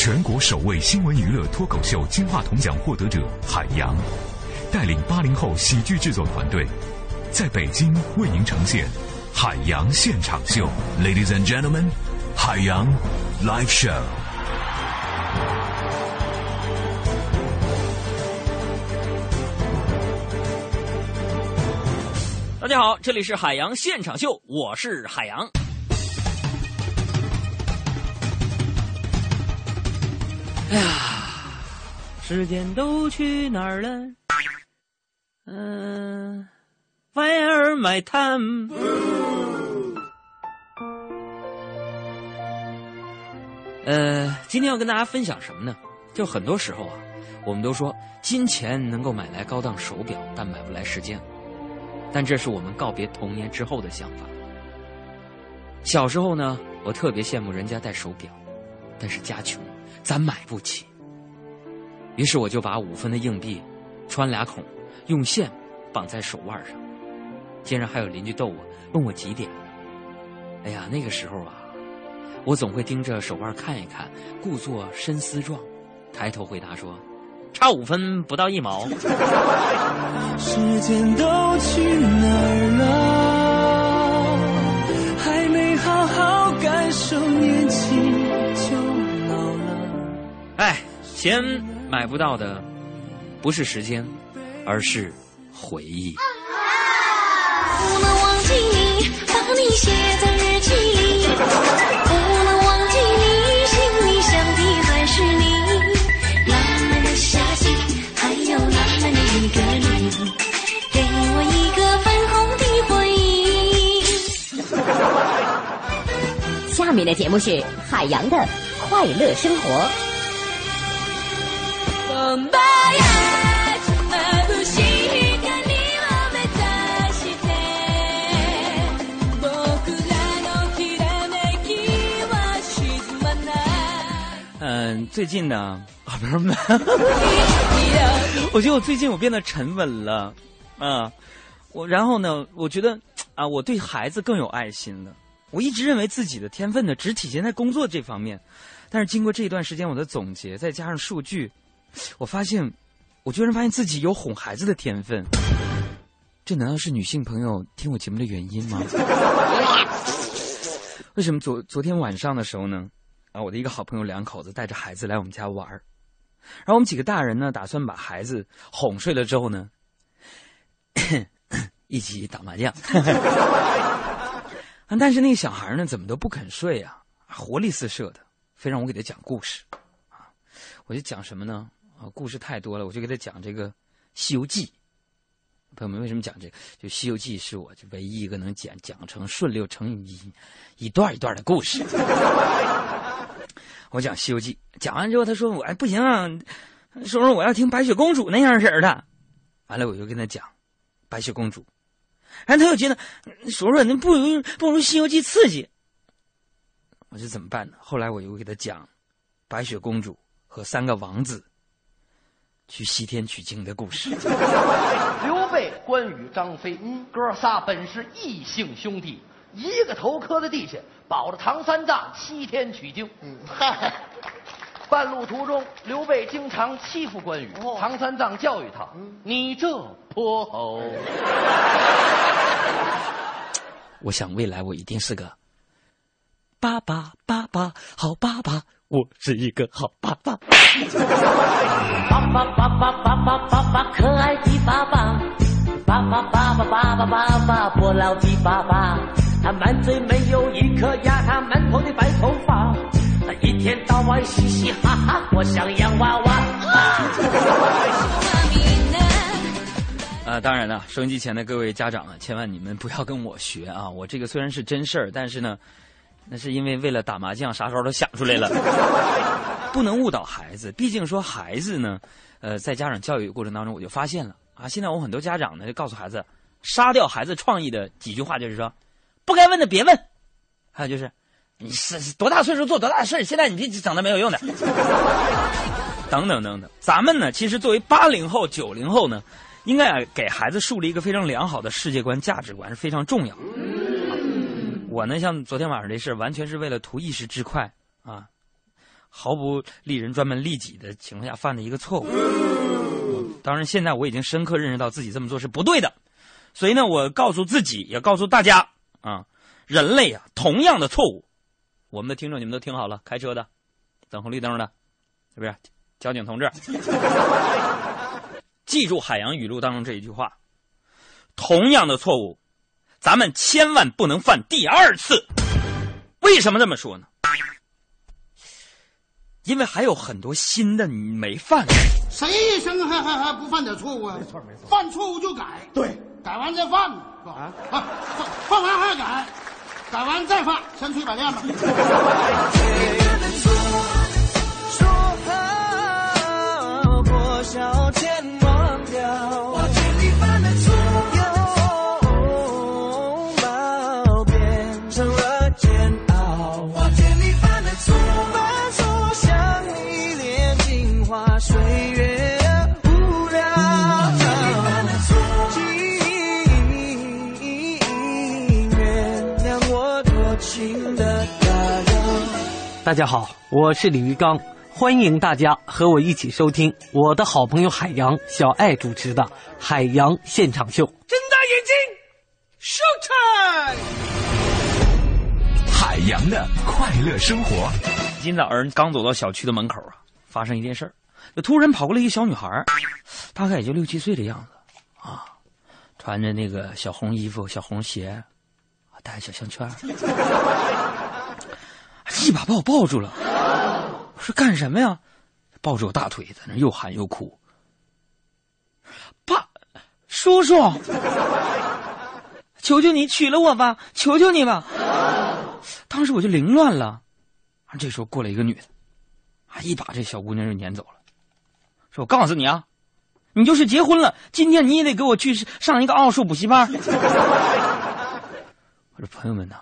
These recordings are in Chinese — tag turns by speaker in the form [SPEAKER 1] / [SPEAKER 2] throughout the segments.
[SPEAKER 1] 全国首位新闻娱乐脱口秀金话筒奖获得者海洋，带领八零后喜剧制作团队，在北京为您呈现《海洋现场秀》，Ladies and Gentlemen，海洋 Live Show。
[SPEAKER 2] 大家好，这里是海洋现场秀，我是海洋。哎呀，时间都去哪儿了？嗯、w h e r e my time？呃，今天要跟大家分享什么呢？就很多时候啊，我们都说金钱能够买来高档手表，但买不来时间。但这是我们告别童年之后的想法。小时候呢，我特别羡慕人家戴手表，但是家穷，咱买不起。于是我就把五分的硬币穿俩孔，用线绑在手腕上。竟然还有邻居逗我，问我几点。哎呀，那个时候啊，我总会盯着手腕看一看，故作深思状，抬头回答说：“差五分不到一毛。”
[SPEAKER 3] 时间都去哪儿了？
[SPEAKER 2] 钱买不到的不是时间，而是回忆。
[SPEAKER 4] 不能忘记你，把你写在日记里。不能忘记你，心里想的还是你。浪漫的夏季，还有浪漫的一个你，给我一个粉红的回忆。
[SPEAKER 5] 下面的节目是海洋的快乐生活。
[SPEAKER 2] 最近呢，啊，不是，我觉得我最近我变得沉稳了，啊，我然后呢，我觉得啊，我对孩子更有爱心了。我一直认为自己的天分呢，只体现在工作这方面，但是经过这一段时间我的总结，再加上数据，我发现，我居然发现自己有哄孩子的天分。这难道是女性朋友听我节目的原因吗？为什么昨昨天晚上的时候呢？啊，我的一个好朋友两口子带着孩子来我们家玩儿，然后我们几个大人呢，打算把孩子哄睡了之后呢，一起打麻将。但是那个小孩呢，怎么都不肯睡啊，活力四射的，非让我给他讲故事。啊，我就讲什么呢？啊，故事太多了，我就给他讲这个《西游记》。朋友们，为什么讲这个？就《西游记》是我就唯一一个能讲讲成顺溜成一一段一段的故事。我讲《西游记》，讲完之后，他说我哎不行啊，叔叔我要听白雪公主那样式儿的。完了，我就跟他讲白雪公主，然后他又觉得叔叔那不如不如《西游记》刺激。我说怎么办呢？后来我又给他讲白雪公主和三个王子去西天取经的故事。
[SPEAKER 6] 刘备、关羽、张飞，嗯，哥仨本是异姓兄弟，一个头磕在地下，保着唐三藏西天取经，嗯，嗨，半路途中，刘备经常欺负关羽，唐三藏教育他：“你这泼猴。”
[SPEAKER 2] 我想未来我一定是个爸爸，爸爸，好爸爸，我是一个好爸爸，
[SPEAKER 7] 爸爸，爸爸，爸爸，爸爸，可爱的爸爸。爸爸爸爸爸爸爸爸，不老的爸爸。他满嘴没有一颗牙，他满头的白头发，他一天到晚嘻嘻哈哈，我像洋娃娃。
[SPEAKER 2] 啊，当然了，收音机前的各位家长啊，千万你们不要跟我学啊！我这个虽然是真事儿，但是呢，那是因为为了打麻将，啥招都想出来了，不能误导孩子。毕竟说孩子呢，呃，在家长教育过程当中，我就发现了啊，现在我很多家长呢就告诉孩子，杀掉孩子创意的几句话就是说，不该问的别问，还有就是，你是多大岁数做多大的事，现在你别整那没有用的，等等等等。咱们呢，其实作为八零后、九零后呢。应该，给孩子树立一个非常良好的世界观、价值观是非常重要的。我呢，像昨天晚上这事完全是为了图一时之快啊。毫不利人专门利己的情况下犯的一个错误。当然，现在我已经深刻认识到自己这么做是不对的，所以呢，我告诉自己，也告诉大家啊，人类啊，同样的错误，我们的听众你们都听好了，开车的，等红绿灯的，是不是？交警同志，记住海洋语录当中这一句话：同样的错误，咱们千万不能犯第二次。为什么这么说呢？因为还有很多新的你没犯。
[SPEAKER 8] 谁一生还还还不犯点错误啊？没错没错，犯错误就改，对，改完再犯嘛，是吧？啊，犯犯完还改，改完再犯，千锤百炼吧。
[SPEAKER 3] 说好过小天
[SPEAKER 9] 大家好，我是李玉刚，欢迎大家和我一起收听我的好朋友海洋小爱主持的《海洋现场秀》。
[SPEAKER 3] 睁大眼睛，show time！
[SPEAKER 1] 海洋的快乐生活。
[SPEAKER 2] 今早上刚走到小区的门口啊，发生一件事儿，就突然跑过来一个小女孩，大概也就六七岁的样子啊，穿着那个小红衣服、小红鞋，戴着小项圈儿，一把把我抱住了。我说干什么呀？抱住我大腿，在那又喊又哭。爸，叔叔，求求你娶了我吧，求求你吧！当时我就凌乱了。这时候过来一个女的，啊，一把这小姑娘就撵走了，说：“我告诉你啊，你就是结婚了，今天你也得给我去上一个奥数补习班。”我说：“朋友们呐，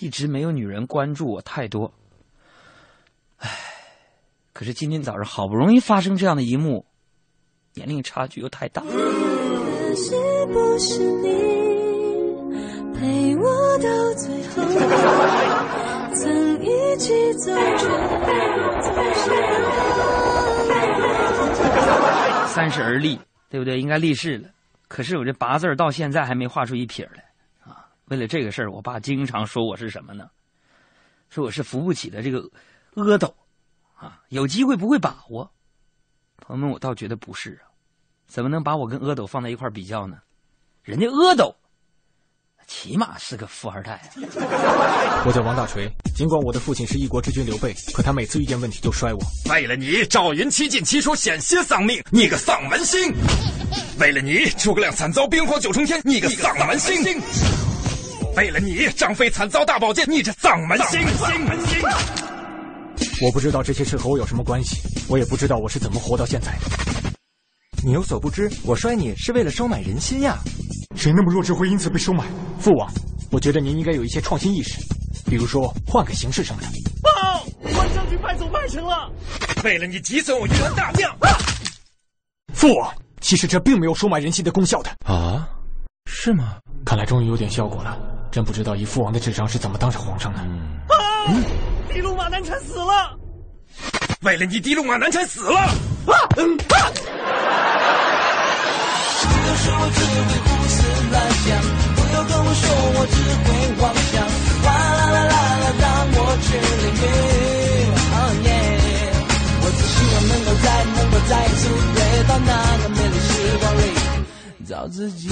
[SPEAKER 2] 一直没有女人关注我太多，唉，可是今天早上好不容易发生这样的一幕，年龄差距又太大。
[SPEAKER 3] 是不是你陪我到最后？曾一起走着。
[SPEAKER 2] 三十而立，对不对？应该立誓了。可是我这八字儿到现在还没画出一撇来啊！为了这个事儿，我爸经常说我是什么呢？说我是扶不起的这个阿斗啊！有机会不会把握。朋友们，我倒觉得不是啊，怎么能把我跟阿斗放在一块儿比较呢？人家阿斗起码是个富二代啊！
[SPEAKER 10] 我叫王大锤，尽管我的父亲是一国之君刘备，可他每次遇见问题就摔我。
[SPEAKER 7] 为了你，赵云七进七出，险些丧命，你个丧门星！为了你，诸葛亮惨遭兵荒九重天，你个丧门星！为了你，张飞惨遭大宝剑，你这丧门星！丧门星！
[SPEAKER 10] 我不知道这些事和我有什么关系，我也不知道我是怎么活到现在的。
[SPEAKER 11] 你有所不知，我摔你是为了收买人心呀！
[SPEAKER 10] 谁那么弱智会因此被收买？父王，我觉得您应该有一些创新意识，比如说换个形式什么的。
[SPEAKER 3] 报，关将军败走麦城了。
[SPEAKER 7] 为了你急损我云南大将，
[SPEAKER 10] 父王，其实这并没有收买人心的功效的
[SPEAKER 11] 啊？是吗？
[SPEAKER 10] 看来终于有点效果了。真不知道以父王的智商是怎么当上皇上的。
[SPEAKER 3] 报，地路马南辰死了。
[SPEAKER 7] 为了你，地路马南辰死了。
[SPEAKER 3] 啊！嗯啊！不要说我只会胡思乱想，不要跟我说我只会妄想，哗啦啦啦啦，让我去淋雨。Oh yeah！我只希望能够再能够再次回到那个美丽时光里，找自己。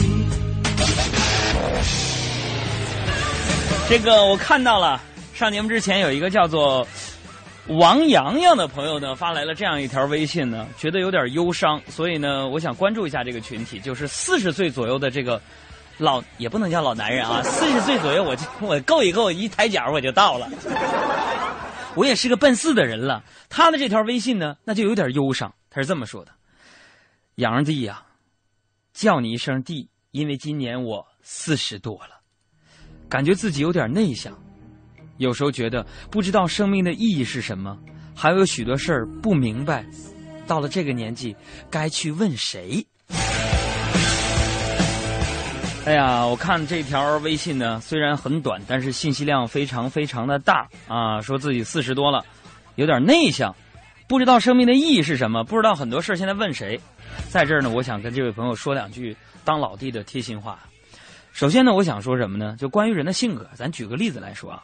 [SPEAKER 2] 这个我看到了，上节目之前有一个叫做王洋洋的朋友呢发来了这样一条微信呢，觉得有点忧伤，所以呢，我想关注一下这个群体，就是四十岁左右的这个老也不能叫老男人啊，四十岁左右我就我够一够一抬脚我就到了，我也是个奔四的人了。他的这条微信呢，那就有点忧伤，他是这么说的：“杨弟呀、叫你一声弟，因为今年我四十多了。”感觉自己有点内向，有时候觉得不知道生命的意义是什么，还有许多事儿不明白。到了这个年纪，该去问谁？哎呀，我看这条微信呢，虽然很短，但是信息量非常非常的大啊！说自己四十多了，有点内向，不知道生命的意义是什么，不知道很多事儿现在问谁。在这儿呢，我想跟这位朋友说两句当老弟的贴心话。首先呢，我想说什么呢？就关于人的性格，咱举个例子来说啊，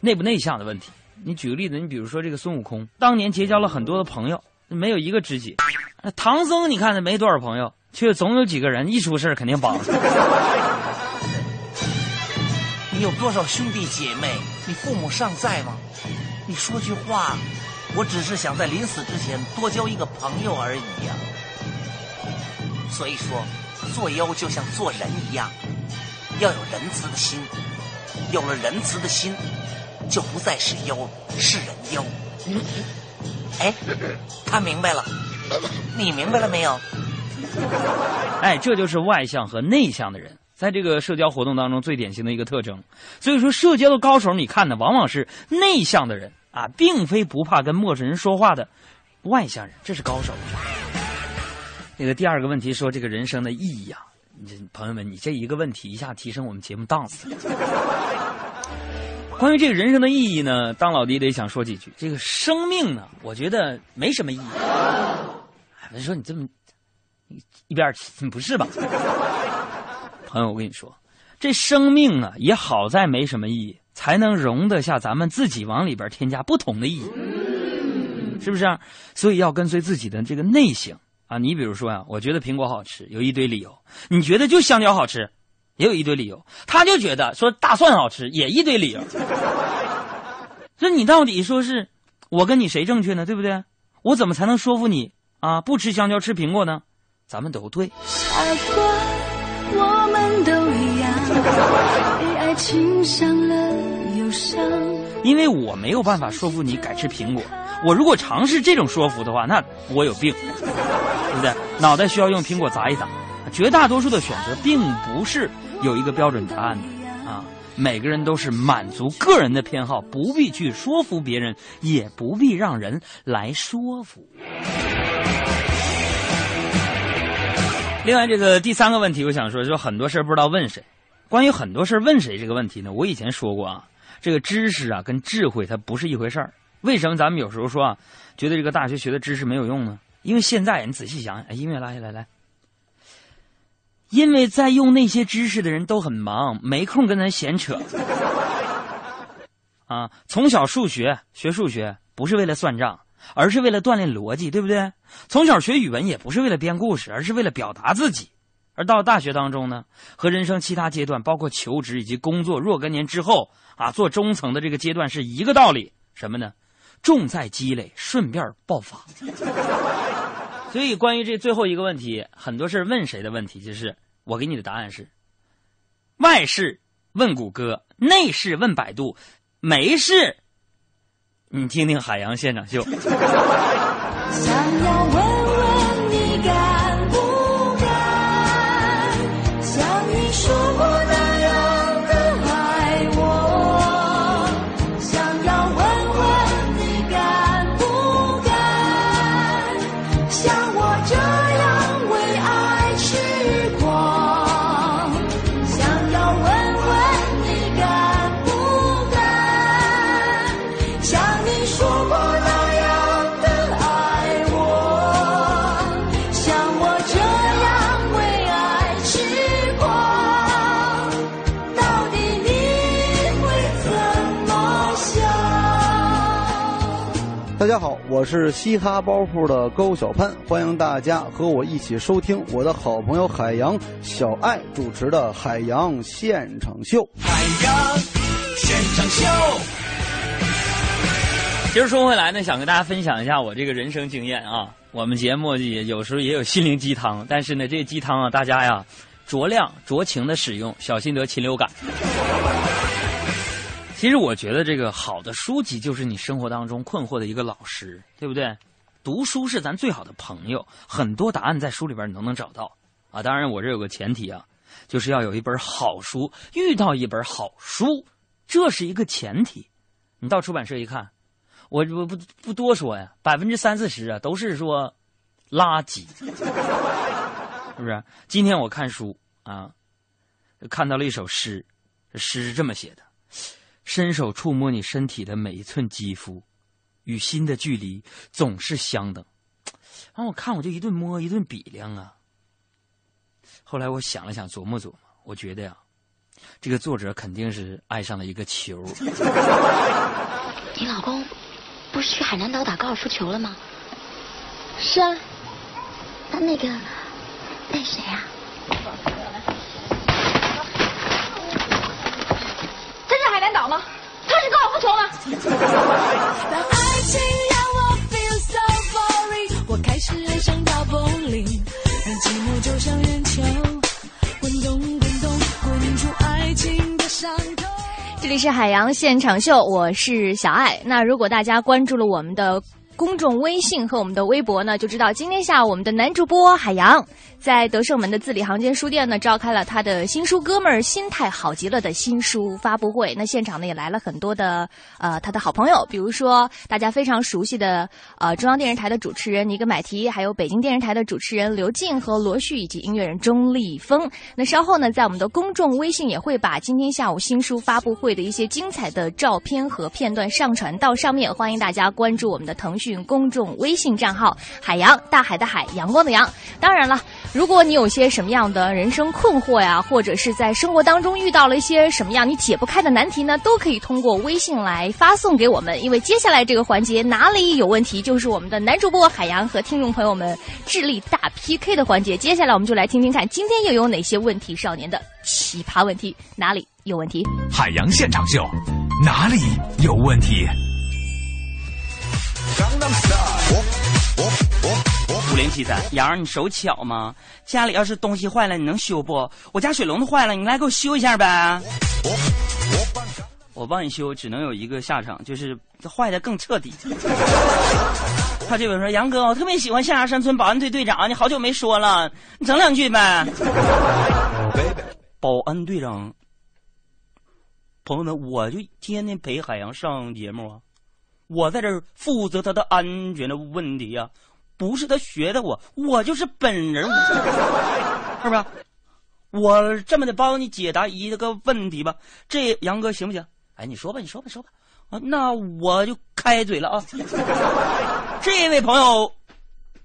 [SPEAKER 2] 内不内向的问题。你举个例子，你比如说这个孙悟空，当年结交了很多的朋友，没有一个知己。那唐僧，你看他没多少朋友，却总有几个人一出事肯定帮。
[SPEAKER 12] 你有多少兄弟姐妹？你父母尚在吗？你说句话，我只是想在临死之前多交一个朋友而已呀。所以说，做妖就像做人一样，要有仁慈的心。有了仁慈的心，就不再是妖，是人妖。哎，他明白了，你明白了没有？
[SPEAKER 2] 哎，这就是外向和内向的人在这个社交活动当中最典型的一个特征。所以说，社交的高手，你看的往往是内向的人啊，并非不怕跟陌生人说话的外向人，这是高手。那个第二个问题说这个人生的意义啊，你这朋友们，你这一个问题一下提升我们节目档次。关于这个人生的意义呢，当老弟得想说几句。这个生命呢，我觉得没什么意义。你说你这么一边去，不是吧？朋友，我跟你说，这生命啊，也好在没什么意义，才能容得下咱们自己往里边添加不同的意义，是不是？所以要跟随自己的这个内省。啊，你比如说呀，我觉得苹果好吃，有一堆理由；你觉得就香蕉好吃，也有一堆理由。他就觉得说大蒜好吃，也一堆理由。那你到底说是我跟你谁正确呢？对不对？我怎么才能说服你啊？不吃香蕉吃苹果呢？咱们都对。
[SPEAKER 4] 傻瓜，我们都一样，被爱情伤了忧伤。
[SPEAKER 2] 因为我没有办法说服你改吃苹果。我如果尝试这种说服的话，那我有病，对不对？脑袋需要用苹果砸一砸。绝大多数的选择并不是有一个标准答案的啊，每个人都是满足个人的偏好，不必去说服别人，也不必让人来说服。另外，这个第三个问题，我想说，就很多事不知道问谁。关于很多事问谁这个问题呢？我以前说过啊，这个知识啊跟智慧它不是一回事儿。为什么咱们有时候说啊，觉得这个大学学的知识没有用呢？因为现在你仔细想想，哎，音乐拉下来来，因为在用那些知识的人都很忙，没空跟咱闲扯。啊，从小数学学数学不是为了算账，而是为了锻炼逻辑，对不对？从小学语文也不是为了编故事，而是为了表达自己。而到大学当中呢，和人生其他阶段，包括求职以及工作若干年之后啊，做中层的这个阶段是一个道理，什么呢？重在积累，顺便爆发。所以，关于这最后一个问题，很多事问谁的问题，就是我给你的答案是：外事问谷歌，内事问百度，没事，你听听海洋现场秀。
[SPEAKER 4] 我
[SPEAKER 13] 是嘻哈包袱的高小攀，欢迎大家和我一起收听我的好朋友海洋小爱主持的《海洋现场秀》。
[SPEAKER 14] 海洋现场秀。
[SPEAKER 2] 其实说回来呢，想跟大家分享一下我这个人生经验啊。我们节目也有时候也有心灵鸡汤，但是呢，这鸡汤啊，大家呀酌量酌情的使用，小心得禽流感。其实我觉得这个好的书籍就是你生活当中困惑的一个老师，对不对？读书是咱最好的朋友，很多答案在书里边你都能找到啊。当然，我这有个前提啊，就是要有一本好书，遇到一本好书，这是一个前提。你到出版社一看，我我不不多说呀，百分之三四十啊都是说垃圾，是不是？今天我看书啊，看到了一首诗，诗是这么写的。伸手触摸你身体的每一寸肌肤，与心的距离总是相等。然后我看我就一顿摸一顿比量啊。后来我想了想，琢磨琢磨，我觉得呀，这个作者肯定是爱上了一个球。
[SPEAKER 15] 你老公不是去海南岛打高尔夫球了吗？
[SPEAKER 16] 是啊。
[SPEAKER 15] 那那个那谁啊？
[SPEAKER 16] 他是海南岛吗？他是高尔夫球吗？
[SPEAKER 4] 当爱情让我 feel so boring，我开始爱上打 bowling，让寂寞就像圆球，滚动滚动滚出爱情的伤口。
[SPEAKER 16] 当爱
[SPEAKER 4] 情让我 feel so sorry，我开始爱上大风铃。让寂寞就像烟球滚动，滚动，滚出爱情的伤口。
[SPEAKER 17] 这里是海洋现场秀，我是小艾。那如果大家关注了我们的公众微信和我们的微博呢？就知道今天下午我们的男主播海洋。在德胜门的字里行间书店呢召开了他的新书《哥们儿心态好极了》的新书发布会。那现场呢也来了很多的呃他的好朋友，比如说大家非常熟悉的呃中央电视台的主持人尼格买提，还有北京电视台的主持人刘静和罗旭，以及音乐人钟立风。那稍后呢，在我们的公众微信也会把今天下午新书发布会的一些精彩的照片和片段上传到上面，欢迎大家关注我们的腾讯。公众微信账号“海洋大海的海阳光的阳”。当然了，如果你有些什么样的人生困惑呀，或者是在生活当中遇到了一些什么样你解不开的难题呢，都可以通过微信来发送给我们。因为接下来这个环节哪里有问题，就是我们的男主播海洋和听众朋友们智力大 PK 的环节。接下来我们就来听听看，今天又有哪些问题少年的奇葩问题，哪里有问题？
[SPEAKER 1] 海洋现场秀，哪里有问题？
[SPEAKER 18] 五零七三，杨，你手巧吗？家里要是东西坏了，你能修不？我家水龙头坏了，你来给我修一下呗。我帮你修，只能有一个下场，就是坏的更彻底。他这边说：“杨哥，我特别喜欢象牙山村保安队队长，你好久没说了，你整两句呗。”保安队长，朋友们，我就天天陪海洋上节目啊。我在这儿负责他的安全的问题呀，不是他学的我，我就是本人，是不是？我这么的帮你解答一个问题吧，这杨哥行不行？哎，你说吧，你说吧，说吧。啊，那我就开嘴了啊。这位朋友，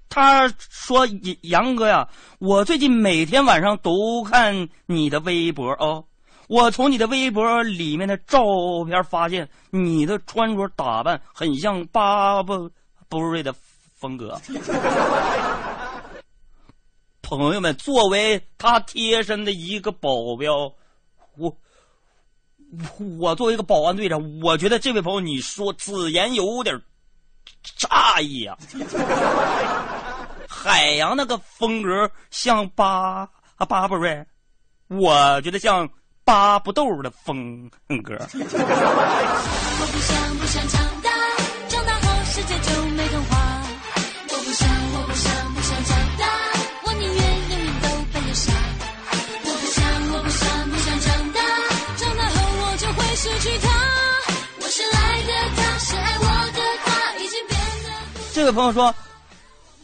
[SPEAKER 18] 他说杨哥呀，我最近每天晚上都看你的微博哦。我从你的微博里面的照片发现，你的穿着打扮很像巴布布瑞的风格。朋友们，作为他贴身的一个保镖，我我作为一个保安队长，我觉得这位朋友你说此言有点诧异啊。海洋那个风格像巴啊巴布瑞，我觉得像。巴布豆的风格。想不想长大，长大后世界就没童话。这位朋友说。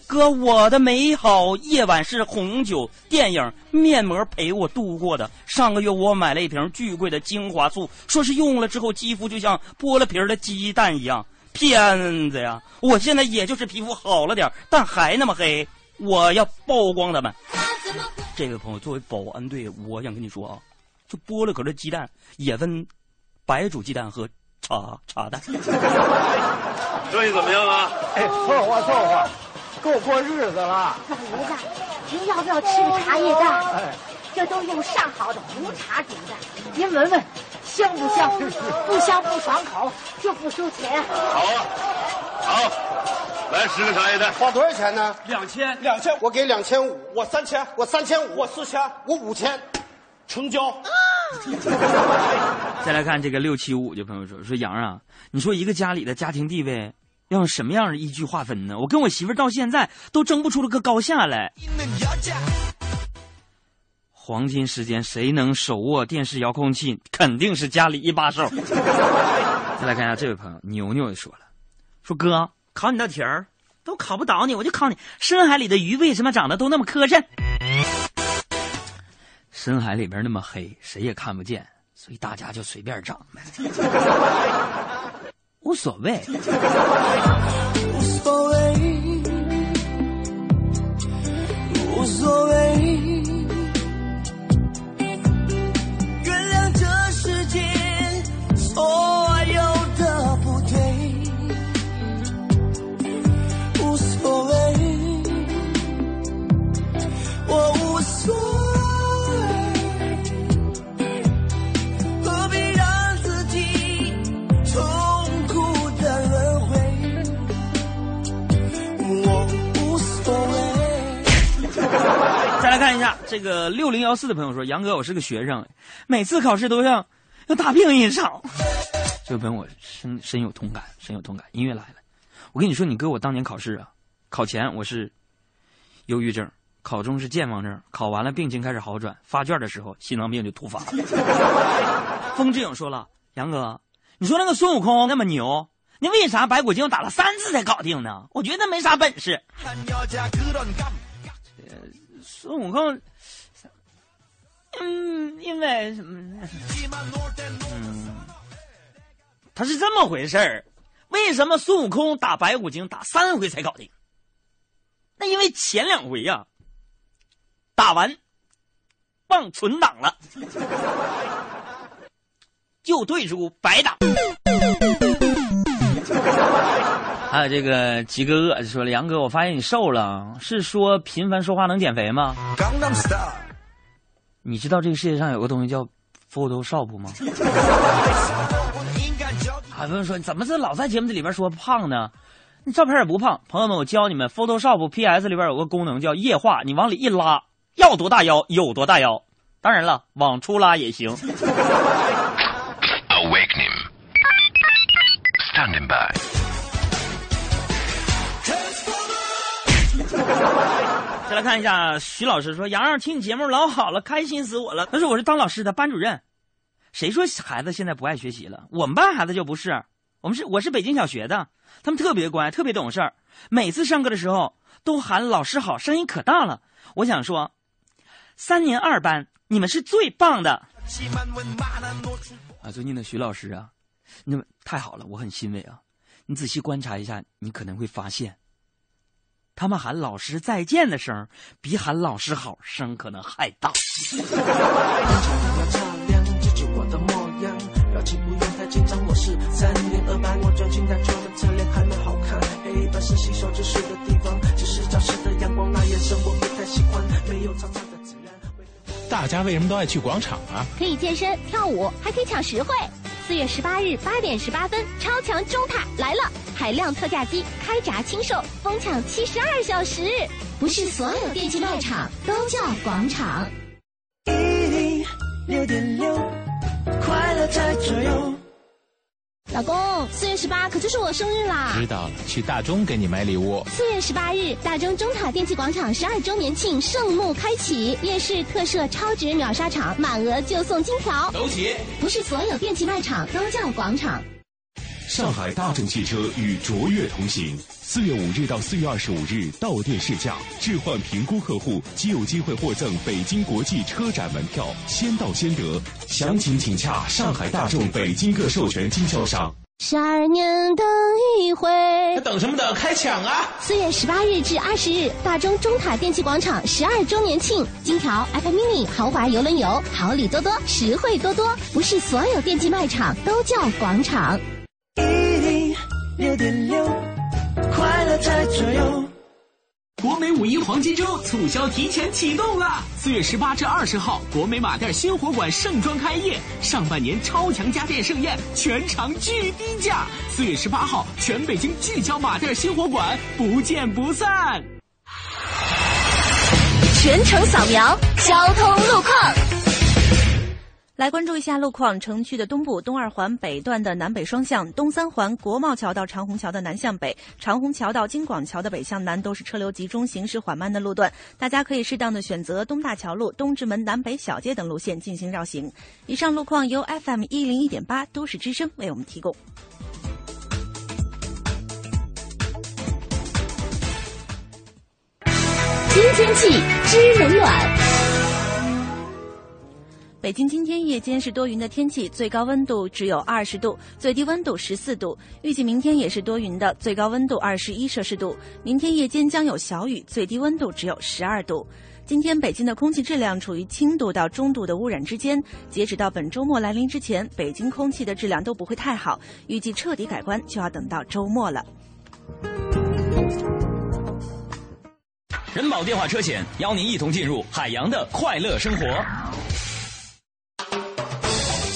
[SPEAKER 18] 哥，我的美好夜晚是红酒、电影、面膜陪我度过的。上个月我买了一瓶巨贵的精华素，说是用了之后肌肤就像剥了皮的鸡蛋一样。骗子呀！我现在也就是皮肤好了点但还那么黑。我要曝光他们。这位朋友，作为保安队，我想跟你说啊，就剥了壳的鸡蛋也分白煮鸡蛋和茶茶蛋。
[SPEAKER 19] 生意怎么样啊？
[SPEAKER 8] 哎，凑合凑合。够过日子了，
[SPEAKER 16] 老爷子，您要不要吃个茶叶蛋？哎，这都用上好的红茶煮的，您闻闻，香不香？不香不爽口，就不收钱。
[SPEAKER 19] 好啊，好，来十个茶叶蛋，
[SPEAKER 8] 花多少钱呢？
[SPEAKER 19] 两千，
[SPEAKER 8] 两千，我给两千五，我三千，我三千五，我四千，我五千，成交。
[SPEAKER 2] 再来看这个六七五的朋友说：“说杨啊，你说一个家里的家庭地位。”要用什么样的依据划分呢？我跟我媳妇到现在都争不出了个高下来。黄金时间谁能手握电视遥控器，肯定是家里一把手。再来看一下这位朋友牛牛也说了：“说哥，考你道题儿都考不倒你，我就考你，深海里的鱼为什么长得都那么磕碜？深海里边那么黑，谁也看不见，所以大家就随便长呗。”无所谓。
[SPEAKER 3] 无所谓，无所谓。这
[SPEAKER 2] 个六零幺四的朋友说：“杨哥，我是个学生，每次考试都像要大病一场。”这位朋友我深深有同感，深有同感。音乐来了，我跟你说，你哥我当年考试啊，考前我是忧郁症，考中是健忘症，考完了病情开始好转，发卷的时候心脏病就突发了。风之影说了：“杨哥，你说那个孙悟空那么牛，你为啥白骨精打了三次才搞定呢？我觉得没啥本事。”孙悟空，嗯，因为什么？嗯，他是这么回事儿。为什么孙悟空打白骨精打三回才搞定？那因为前两回呀、打完忘存档了，就对出白打。还有这个吉哥鳄说了：“杨哥，我发现你瘦了，是说频繁说话能减肥吗？”你知道这个世界上有个东西叫 Photoshop 吗？很多人说你怎么是老在节目里边说胖呢？你照片也不胖。朋友们，我教你们 Photoshop PS 里边有个功能叫液化，你往里一拉，要多大腰有多大腰。当然了，往出拉也行。
[SPEAKER 1] Awakening. Standing by.
[SPEAKER 2] 再来看一下，徐老师说：“洋洋听你节目老好了，开心死我了。”他说：“我是当老师的班主任，谁说孩子现在不爱学习了？我们班孩子就不是，我们是我是北京小学的，他们特别乖，特别懂事儿，每次上课的时候都喊老师好，声音可大了。我想说，三年二班你们是最棒的啊！最近的徐老师啊，那么太好了，我很欣慰啊。你仔细观察一下，你可能会发现。”他们喊老师再见的声儿，比喊老师好声可能还大。
[SPEAKER 3] 我的模样，表情不用太紧张。我是三年二班，我专心在做的测量还蛮好看。黑板是吸收知识的地方，只是教室的阳光那眼神我不太喜欢，没有长长的自然。
[SPEAKER 20] 大家为什么都爱去广场啊？
[SPEAKER 21] 可以健身、跳舞，还可以抢实惠。四月十八日八点十八分，超强中塔来了，海量特价机开闸清售，疯抢七十二小时。不是所有电器卖场都叫广场。
[SPEAKER 3] 一零六点六，快乐在左右。
[SPEAKER 21] 老公，四月十八可就是我生日啦！
[SPEAKER 20] 知道了，去大中给你买礼物。
[SPEAKER 21] 四月十八日，大中中塔电器广场十二周年庆盛幕开启，夜市特设超值秒杀场，满额就送金条。
[SPEAKER 20] 走起！
[SPEAKER 21] 不是所有电器卖场都叫广场。
[SPEAKER 1] 上海大众汽车与卓越同行，四月五日到四月二十五日到店试驾，置换评估客户即有机会获赠北京国际车展门票，先到先得。详情请洽上海大众北京各授权经销商。
[SPEAKER 21] 十二年等一回，
[SPEAKER 20] 等什么等？开抢啊！
[SPEAKER 21] 四月十八日至二十日，大中中塔电器广场十二周年庆，金条、iPad mini、豪华游轮游，好礼多多，实惠多多。不是所有电器卖场都叫广场。
[SPEAKER 3] 六点六，快乐在左右。
[SPEAKER 22] 国美五一黄金周促销提前启动了，四月十八至二十号，国美马甸新火馆盛装开业，上半年超强家电盛宴，全场巨低价。四月十八号，全北京聚焦马甸新火馆，不见不散。
[SPEAKER 21] 全程扫描交通路况。
[SPEAKER 23] 来关注一下路况，城区的东部东二环北段的南北双向，东三环国贸桥到长虹桥的南向北，长虹桥到京广桥的北向南都是车流集中、行驶缓慢的路段，大家可以适当的选择东大桥路、东直门南北小街等路线进行绕行。以上路况由 FM 一零一点八都市之声为我们提供。
[SPEAKER 21] 新天气知冷暖。
[SPEAKER 23] 北京今天夜间是多云的天气，最高温度只有二十度，最低温度十四度。预计明天也是多云的，最高温度二十一摄氏度。明天夜间将有小雨，最低温度只有十二度。今天北京的空气质量处于轻度到中度的污染之间。截止到本周末来临之前，北京空气的质量都不会太好，预计彻底改观就要等到周末了。
[SPEAKER 4] 人保电话车险邀您一同进入海洋的快乐生活。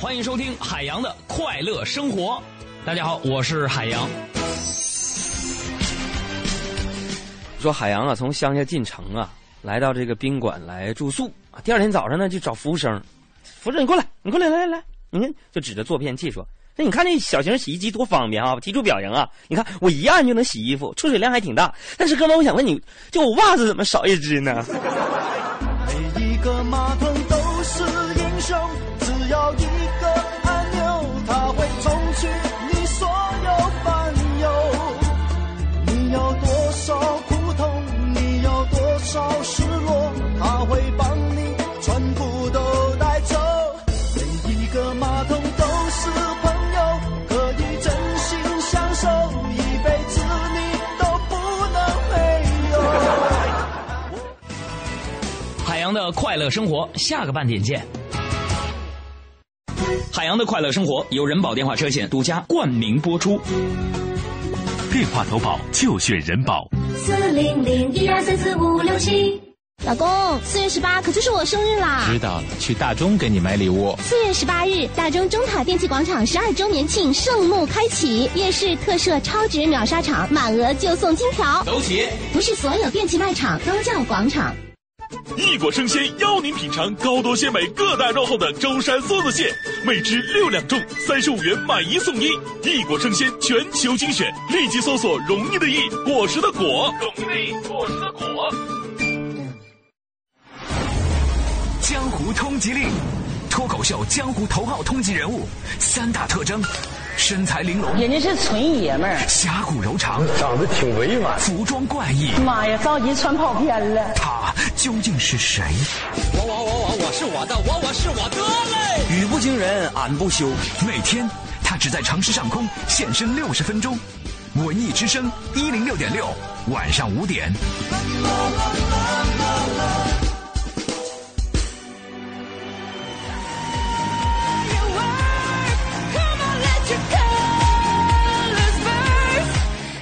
[SPEAKER 4] 欢迎收听海洋的快乐生活。大家好，我是海洋。
[SPEAKER 2] 说海洋啊，从乡下进城啊，来到这个宾馆来住宿啊。第二天早上呢，就找服务生，服务生你过来，你过来，来来来，你看，就指着坐便器说：“那你看这小型洗衣机多方便啊！提出表扬啊！你看我一按就能洗衣服，出水量还挺大。但是哥们，我想问你，就我袜子怎么少一只呢？”
[SPEAKER 3] 每一个马桶少失落，它会帮你全部都带走。每一个马桶都是朋友，可以真心相守，一辈子你都不能没有。
[SPEAKER 4] 海洋的快乐生活，下个半点见。海洋的快乐生活由人保电话车险独家冠名播出。
[SPEAKER 1] 电话投保就选人保。
[SPEAKER 24] 四零零一二三四五六七。
[SPEAKER 21] 老公，四月十八可就是我生日啦！
[SPEAKER 25] 知道了，去大中给你买礼物。
[SPEAKER 21] 四月十八日，大中中塔电器广场十二周年庆盛幕开启，夜市特设超值秒杀场，满额就送金条。
[SPEAKER 4] 走起！
[SPEAKER 21] 不是所有电器卖场都叫广场。
[SPEAKER 26] 异果生鲜邀您品尝高多鲜美各大肉厚的舟山梭子蟹，每只六两重，三十五元买一送一。异果生鲜全球精选，立即搜索“容易的易，果实的果”，容易的易，果实的果。
[SPEAKER 1] 江湖通缉令，脱口秀江湖头号通缉人物，三大特征：身材玲珑，
[SPEAKER 27] 人家是纯爷们儿，
[SPEAKER 1] 侠骨柔肠，
[SPEAKER 28] 长得挺委婉，
[SPEAKER 1] 服装怪异。
[SPEAKER 27] 妈呀，着急穿跑偏了。
[SPEAKER 1] 他究竟是谁？
[SPEAKER 14] 我我我我我是我的，我我是我的嘞！
[SPEAKER 2] 语不惊人俺不休。
[SPEAKER 1] 每天他只在城市上空现身六十分钟，文艺之声一零六点六，晚上五点。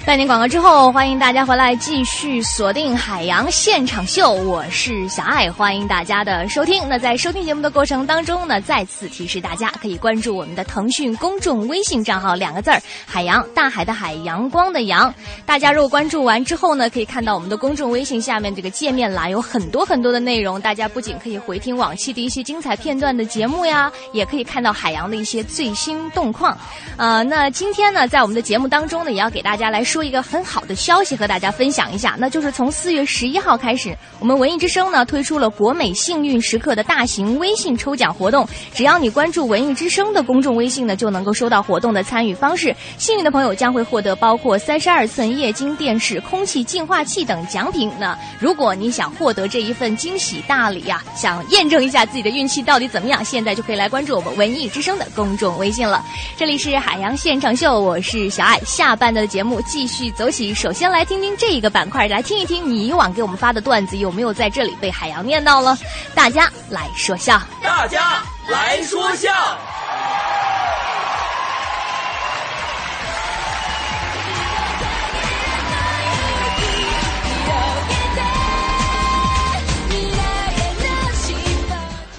[SPEAKER 17] 半年广告之后，欢迎大家回来继续锁定海洋现场秀，我是小爱，欢迎大家的收听。那在收听节目的过程当中呢，再次提示大家可以关注我们的腾讯公众微信账号，两个字儿“海洋”，大海的海，阳光的阳。大家如果关注完之后呢，可以看到我们的公众微信下面这个界面栏，有很多很多的内容，大家不仅可以回听往期的一些精彩片段的节目呀，也可以看到海洋的一些最新动况。呃，那今天呢，在我们的节目当中呢，也要给大家来说说一个很好的消息和大家分享一下，那就是从四月十一号开始，我们文艺之声呢推出了国美幸运时刻的大型微信抽奖活动，只要你关注文艺之声的公众微信呢，就能够收到活动的参与方式。幸运的朋友将会获得包括三十二寸液晶电视、空气净化器等奖品。那如果你想获得这一份惊喜大礼呀、想验证一下自己的运气到底怎么样，现在就可以来关注我们文艺之声的公众微信了。这里是海洋现场秀，我是小爱。下半段的节目继续走起，首先来听听这一个板块，来听一听你以往给我们发的段子有没有在这里被海洋念到了？大家来说笑。
[SPEAKER 4] 大家来说笑。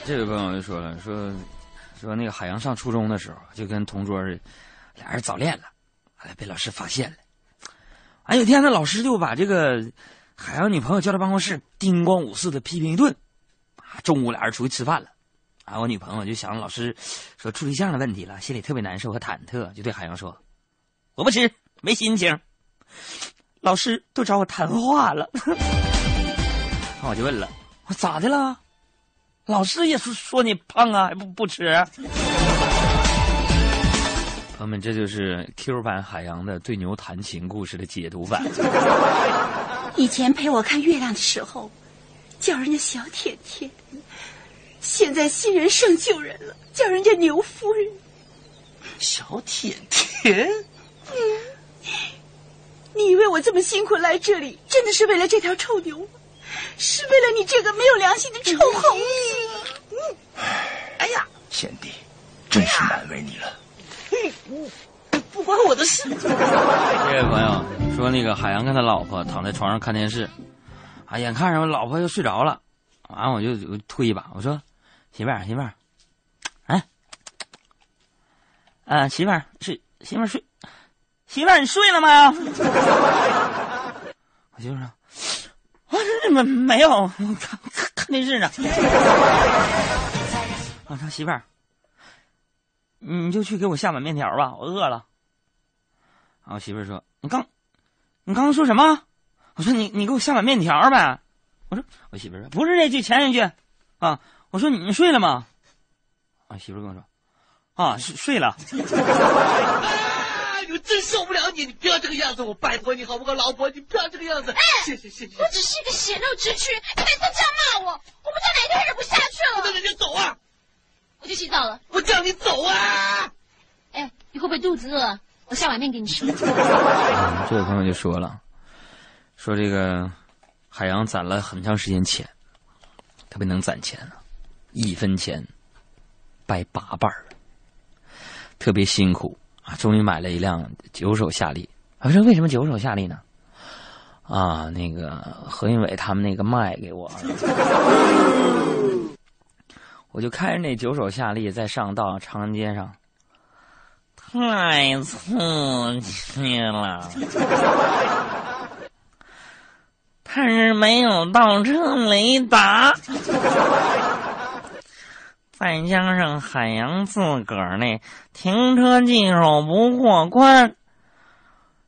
[SPEAKER 2] 这位朋友就说了，说说那个海洋上初中的时候，就跟同桌儿俩人早恋了，后来被老师发现了。啊，有天呢，老师就把这个海洋女朋友叫到办公室，叮咣五四的批评一顿。啊，中午俩人出去吃饭了，啊，我女朋友就想老师说处对象的问题了，心里特别难受和忐忑，就对海洋说：“我不吃，没心情。”老师都找我谈话了，那 我就问了，我咋的了？老师也说说你胖啊，还不不吃？朋友们，这就是 Q 版海洋的对牛弹琴故事的解读版。
[SPEAKER 29] 以前陪我看月亮的时候，叫人家小甜甜；现在新人胜旧人了，叫人家牛夫人。
[SPEAKER 30] 小甜甜，
[SPEAKER 29] 嗯，你以为我这么辛苦来这里，真的是为了这条臭牛吗？是为了你这个没有良心的臭猴子！
[SPEAKER 30] 哎呀，贤弟，真是难为你了。
[SPEAKER 29] 不关我的事。
[SPEAKER 2] 这位朋友说，那个海洋跟他老婆躺在床上看电视，啊，眼看着我老婆又睡着了，完我就我推一把，我说：“媳妇儿，媳妇儿，哎，啊，媳妇儿睡，媳妇儿睡，媳妇儿你睡了吗？” 我媳妇说：“我这没没有，我看看电视呢。”我说：“媳妇儿。”你就去给我下碗面条吧，我饿了。然后媳妇儿说：“你刚，你刚刚说什么？”我说：“你你给我下碗面条呗。”我说：“我媳妇儿说不是这句，前一句啊。”我说：“你你睡了吗？”啊，媳妇儿跟我说：“啊，睡睡了。”
[SPEAKER 31] 啊！我真受不了你！你不要这个样子，我拜托你好不好，老婆？你不要这个样子。
[SPEAKER 4] 哎，
[SPEAKER 31] 谢谢谢谢。
[SPEAKER 4] 我只是一个血肉之躯，你每次这样骂我，我不知道哪天忍不下去了。
[SPEAKER 31] 那你就走啊！
[SPEAKER 4] 我去洗澡了。
[SPEAKER 31] 我叫你走啊！
[SPEAKER 4] 哎，你会不会肚子饿？我下碗面给你吃。
[SPEAKER 2] 这位朋友就说了，说这个海洋攒了很长时间钱，特别能攒钱啊，一分钱掰八瓣儿，特别辛苦啊，终于买了一辆九手夏利。我说为什么九手夏利呢？啊，那个何云伟他们那个卖给我了。我就开着那九手夏利在上道长安街上，太刺激了，但是没有倒车雷达，再加上海洋自个儿那停车技术不过关，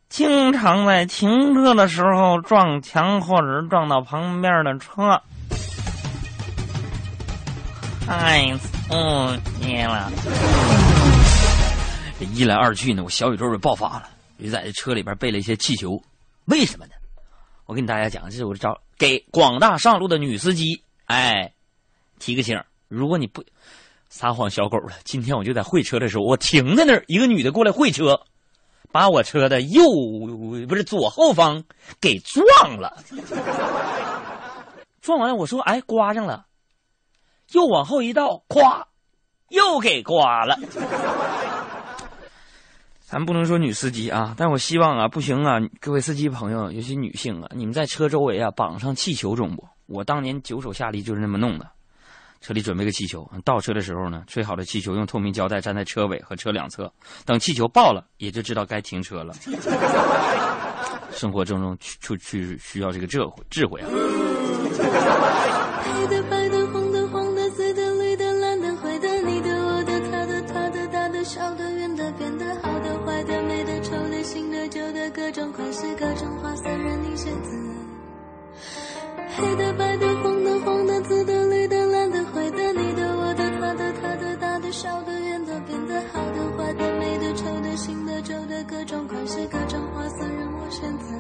[SPEAKER 2] 经常在停车的时候撞墙或者撞到旁边的车。太刺激了！一来二去呢，我小宇宙就爆发了，就在这车里边备了一些气球。为什么呢？我跟大家讲，这是我的招，给广大上路的女司机，哎，提个醒：如果你不撒谎小狗了，今天我就在会车的时候，我停在那儿，一个女的过来会车，把我车的右不是左后方给撞了。撞完了，我说：“哎，刮上了。”又往后一倒，咵，又给刮了。咱不能说女司机啊，但我希望啊，不行啊，各位司机朋友，尤其女性啊，你们在车周围啊绑上气球中不？我当年九手下力就是那么弄的，车里准备个气球，倒车的时候呢，吹好的气球用透明胶带粘在车尾和车两侧，等气球爆了，也就知道该停车了。生活中中去去去需要这个智慧智慧啊。
[SPEAKER 32] 黑的、白的、黄的、黄的、紫的、绿的、蓝的、灰的，你的、我的、他的、他的、大的、小的、圆的、扁的、好的、坏的、美的、丑的、新的、旧的，各种款式、各种花色，任我选择。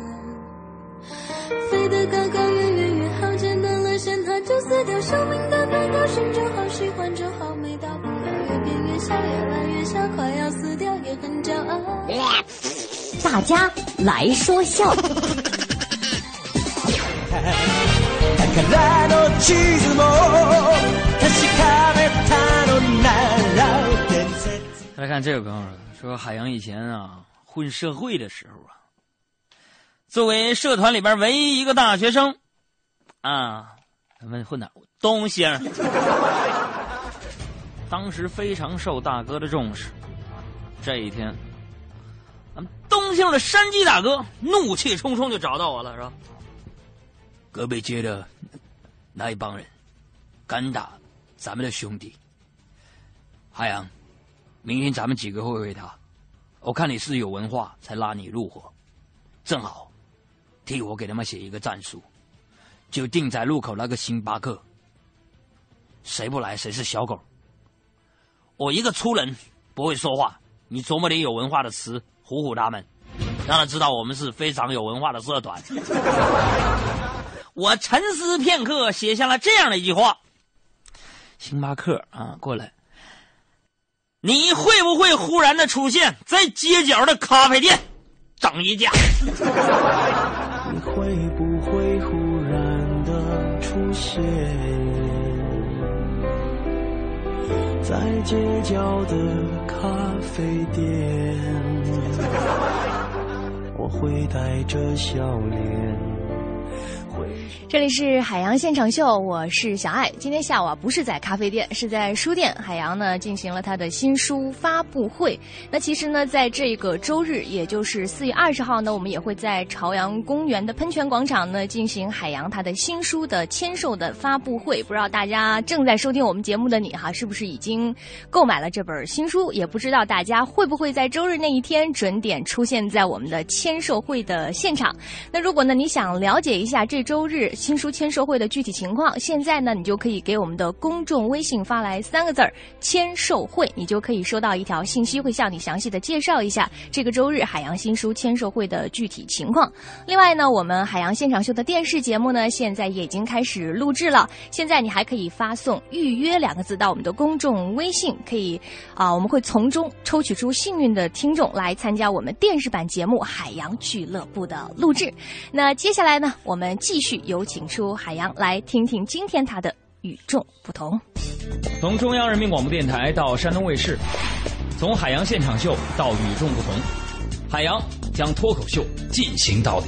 [SPEAKER 32] 飞得高高，远远远，好简单了，线它就撕掉生命的太高兴就好，喜欢就好，美到不了，越变越小，越来越小，快要死掉也很骄傲。
[SPEAKER 3] 大家来说笑。
[SPEAKER 2] 再来看这个朋友说，海洋以前啊混社会的时候啊。作为社团里边唯一一个大学生，啊，咱们混哪？东兴。当时非常受大哥的重视。这一天，咱们东兴的山鸡大哥怒气冲冲就找到我了，是吧：“
[SPEAKER 33] 隔壁街的那一帮人敢打咱们的兄弟，
[SPEAKER 4] 海洋，明天咱们几个会会他。我看你是有文化，才拉你入伙，正好替我给他们写一个战术，就定在路口那个星巴克。谁不来谁是小狗。我一个粗人不会说话，你琢磨点有文化的词唬唬他们，让他知道我们是非常有文化的社团。我沉思片刻，写下了这样的一句话：星巴克啊，过来。你会不会忽然的出现在街角的咖啡店，整一架？
[SPEAKER 3] 你会不会忽然的出现在街角的咖啡店？我会带着笑脸。
[SPEAKER 17] 这里是海洋现场秀，我是小爱。今天下午啊，不是在咖啡店，是在书店。海洋呢进行了他的新书发布会。那其实呢，在这个周日，也就是四月二十号呢，我们也会在朝阳公园的喷泉广场呢进行海洋他的新书的签售的发布会。不知道大家正在收听我们节目的你哈，是不是已经购买了这本新书？也不知道大家会不会在周日那一天准点出现在我们的签售会的现场？那如果呢，你想了解一下这周日。新书签售会的具体情况，现在呢，你就可以给我们的公众微信发来三个字儿“签售会”，你就可以收到一条信息，会向你详细的介绍一下这个周日海洋新书签售会的具体情况。另外呢，我们海洋现场秀的电视节目呢，现在也已经开始录制了。现在你还可以发送“预约”两个字到我们的公众微信，可以啊，我们会从中抽取出幸运的听众来参加我们电视版节目《海洋俱乐部》的录制。那接下来呢，我们继续有。请出海洋来听听今天他的与众不同。
[SPEAKER 34] 从中央人民广播电台到山东卫视，从海洋现场秀到与众不同，海洋将脱口秀进行到底。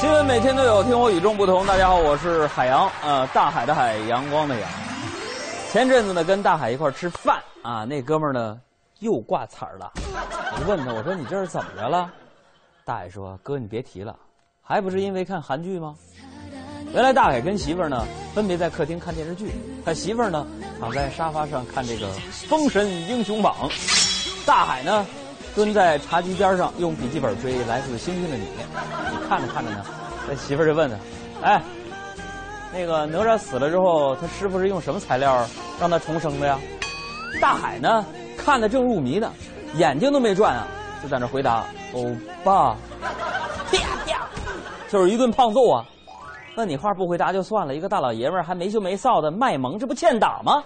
[SPEAKER 2] 新闻每天都有，听我与众不同。大家好，我是海洋，呃，大海的海，阳光的阳。前阵子呢，跟大海一块吃饭啊，那哥们儿呢又挂彩儿了。我问他，我说你这是怎么着了？大海说：“哥，你别提了，还不是因为看韩剧吗？原来大海跟媳妇儿呢分别在客厅看电视剧，他媳妇儿呢躺在沙发上看这个《封神英雄榜》，大海呢。”蹲在茶几边上，用笔记本追《来自星星的你》，你看着看着呢，他媳妇就问他：“哎，那个哪吒死了之后，他师傅是用什么材料让他重生的呀？”大海呢，看得正入迷呢，眼睛都没转啊，就在那回答：“欧巴。”啪啪，就是一顿胖揍啊！问你话不回答就算了，一个大老爷们儿还没羞没臊的卖萌，这不欠打吗？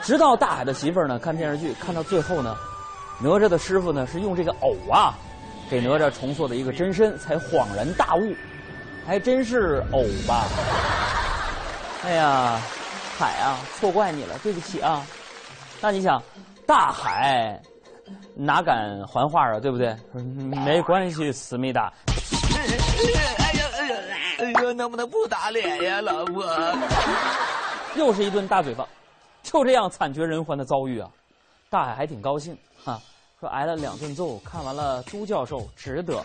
[SPEAKER 2] 直到大海的媳妇儿呢，看电视剧看到最后呢。哪吒的师傅呢是用这个藕啊，给哪吒重塑的一个真身，才恍然大悟，还真是藕吧？哎呀，海啊，错怪你了，对不起啊。那你想，大海哪敢还话啊？对不对？没关系，思密达。哎呀哎呀哎呀，能不能不打脸呀，老婆？又是一顿大嘴巴，就这样惨绝人寰的遭遇啊！大海还挺高兴啊。说挨了两顿揍，看完了都教授值得。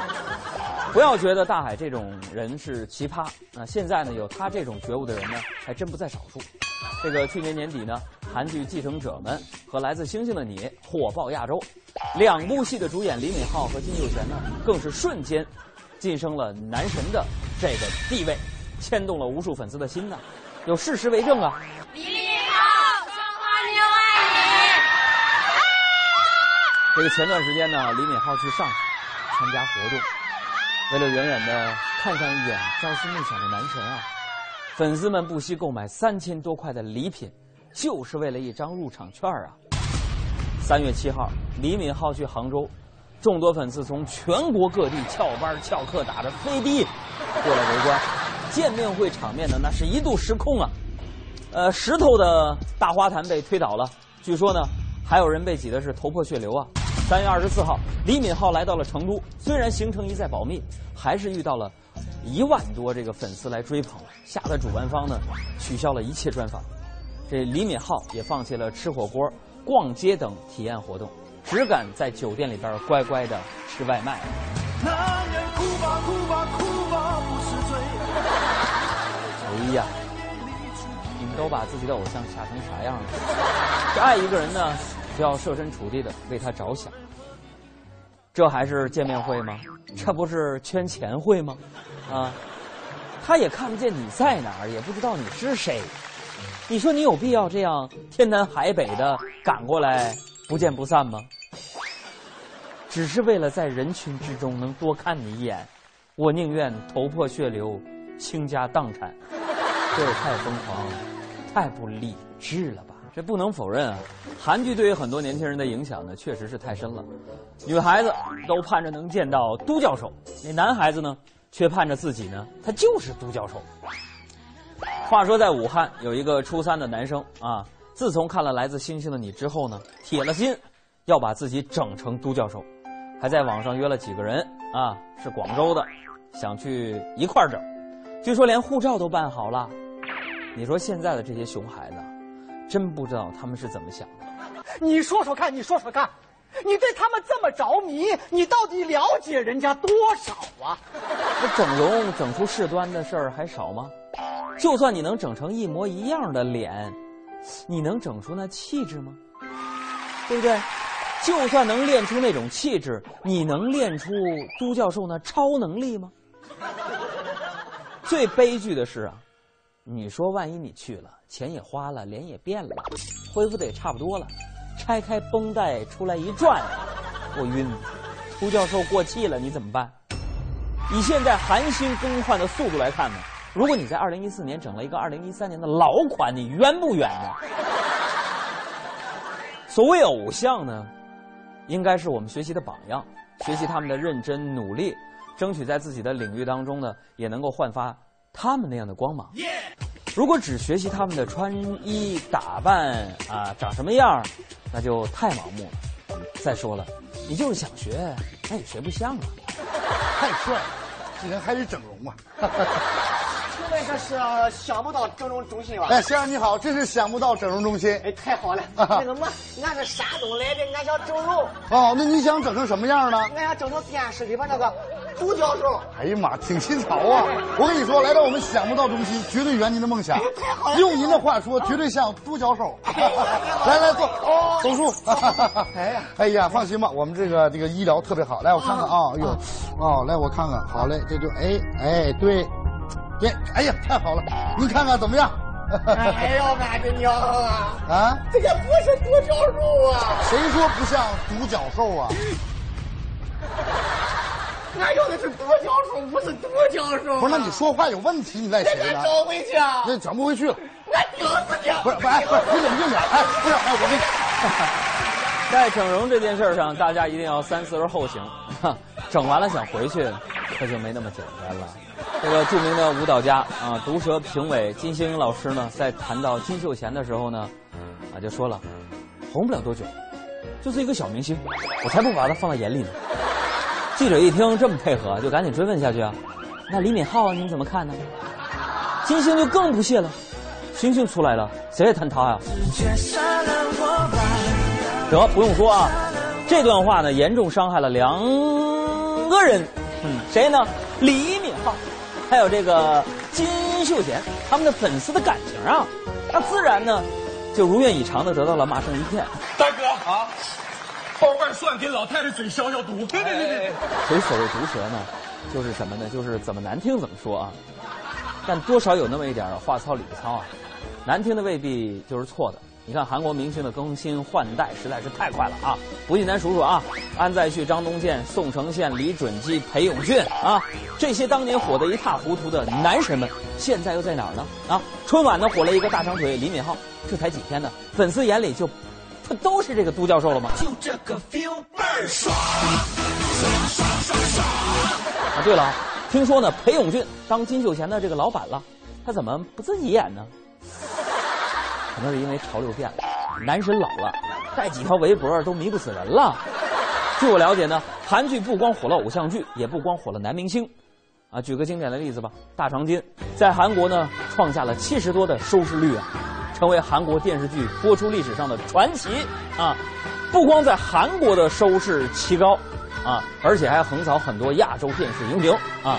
[SPEAKER 2] 不要觉得大海这种人是奇葩啊！现在呢，有他这种觉悟的人呢，还真不在少数。这个去年年底呢，韩剧《继承者们》和《来自星星的你》火爆亚洲，两部戏的主演李敏镐和金秀贤呢，更是瞬间晋升了男神的这个地位，牵动了无数粉丝的心呢。有事实为证啊！这个前段时间呢，李敏镐去上海参加活动，为了远远的看上一眼朝思暮想的男神啊，粉丝们不惜购买三千多块的礼品，就是为了一张入场券啊。三月七号，李敏镐去杭州，众多粉丝从全国各地翘班翘课打着飞的过来围观，见面会场面呢那是一度失控啊。呃，石头的大花坛被推倒了，据说呢，还有人被挤的是头破血流啊。三月二十四号，李敏镐来到了成都，虽然行程一再保密，还是遇到了一万多这个粉丝来追捧，吓得主办方呢取消了一切专访。这李敏镐也放弃了吃火锅、逛街等体验活动，只敢在酒店里边乖乖的吃外卖。
[SPEAKER 3] 男人哭吧哭吧哭吧不是罪。
[SPEAKER 2] 哎呀，你们都把自己的偶像吓成啥样了？这爱一个人呢，就要设身处地的为他着想。这还是见面会吗？这不是圈钱会吗？啊，他也看不见你在哪儿，也不知道你是谁。你说你有必要这样天南海北的赶过来不见不散吗？只是为了在人群之中能多看你一眼，我宁愿头破血流、倾家荡产。这也太疯狂，太不理智了吧？这不能否认啊，韩剧对于很多年轻人的影响呢，确实是太深了。女孩子都盼着能见到都教授，那男孩子呢，却盼着自己呢，他就是都教授。话说，在武汉有一个初三的男生啊，自从看了《来自星星的你》之后呢，铁了心要把自己整成都教授，还在网上约了几个人啊，是广州的，想去一块儿整。据说连护照都办好了。你说现在的这些熊孩子，真不知道他们是怎么想的。
[SPEAKER 35] 你说说看，你说说看，你对他们这么着迷，你到底了解人家多少啊？
[SPEAKER 2] 那整容整出事端的事儿还少吗？就算你能整成一模一样的脸，你能整出那气质吗？对不对？就算能练出那种气质，你能练出都教授那超能力吗？最悲剧的是啊，你说万一你去了，钱也花了，脸也变了，恢复的也差不多了，拆开绷带出来一转，我晕！朱教授过气了，你怎么办？以现在韩星更换的速度来看呢，如果你在二零一四年整了一个二零一三年的老款，你冤不冤啊？所谓偶像呢，应该是我们学习的榜样，学习他们的认真努力，争取在自己的领域当中呢，也能够焕发他们那样的光芒。如果只学习他们的穿衣打扮啊，长什么样，那就太盲目了。再说了，你就是想学，那也学不像啊。
[SPEAKER 8] 太帅了，这人还是整容啊！
[SPEAKER 35] 请问这是想不到整容中心吧？
[SPEAKER 8] 哎，先生你好，这是想不到整容中心。
[SPEAKER 35] 哎，太好了！那个么，俺是山东来的，俺想整容。
[SPEAKER 8] 哦，那你想整成什么样呢？
[SPEAKER 35] 俺想整成电视里边那个都教授。
[SPEAKER 8] 哎呀妈，挺新潮啊！我跟你说，来到我们想不到中心，绝对圆您的梦想。太好了用您的话说，绝对像都教授。来来坐，手术。哎呀，哎呀，放心吧，我们这个这个医疗特别好。来，我看看啊，哎呦，哦，来我看看，好嘞，这就哎哎对，对，哎呀，太好了，您看看怎么样？
[SPEAKER 35] 哎呦，俺的娘啊！
[SPEAKER 8] 啊，
[SPEAKER 35] 这个不是独角兽啊！
[SPEAKER 8] 谁说不像独角兽啊？
[SPEAKER 35] 俺要的是独角兽，不是多教授、啊。
[SPEAKER 8] 不是，那你说话有问题，你赖谁呢？
[SPEAKER 35] 找回去啊！
[SPEAKER 8] 那整不回去了。
[SPEAKER 35] 俺顶死你！
[SPEAKER 8] 不是，不是，哎，不是，你冷静点，哎，不是，哎，我跟你。
[SPEAKER 2] 在整容这件事上，大家一定要三思而后行。整完了想回去，可就没那么简单了。这个著名的舞蹈家啊，毒舌评委金星老师呢，在谈到金秀贤的时候呢，啊，就说了，红不了多久，就是一个小明星，我才不把他放在眼里呢。记者一听这么配合，就赶紧追问下去啊，那李敏镐你怎么看呢？金星就更不屑了，星星出来了，谁也谈他呀、得不用说啊，这段话呢严重伤害了两个人，嗯，谁呢？李敏镐，还有这个金秀贤，他们的粉丝的感情啊，那自然呢就如愿以偿的得到了骂声一片。
[SPEAKER 26] 大哥啊，包瓣蒜给老太太嘴消消毒。对对对对。
[SPEAKER 2] 所以所谓毒舌呢，就是什么呢？就是怎么难听怎么说啊，但多少有那么一点话糙理不糙啊，难听的未必就是错的。你看韩国明星的更新换代实在是太快了啊！不信咱数数啊，安在旭、张东健、宋承宪、李准基、裴勇俊啊，这些当年火得一塌糊涂的男神们，现在又在哪儿呢？啊，春晚呢火了一个大长腿李敏镐，这才几天呢，粉丝眼里就，他都是这个都教授了吗？
[SPEAKER 3] 就这个 feel 倍儿爽，爽爽爽爽！
[SPEAKER 2] 啊，对了，听说呢，裴勇俊当金秀贤的这个老板了，他怎么不自己演呢？可能是因为潮流变了，男神老了，带几条围脖都迷不死人了。据我了解呢，韩剧不光火了偶像剧，也不光火了男明星。啊，举个经典的例子吧，《大长今》在韩国呢创下了七十多的收视率啊，成为韩国电视剧播出历史上的传奇啊！不光在韩国的收视奇高啊，而且还横扫很多亚洲电视荧屏啊！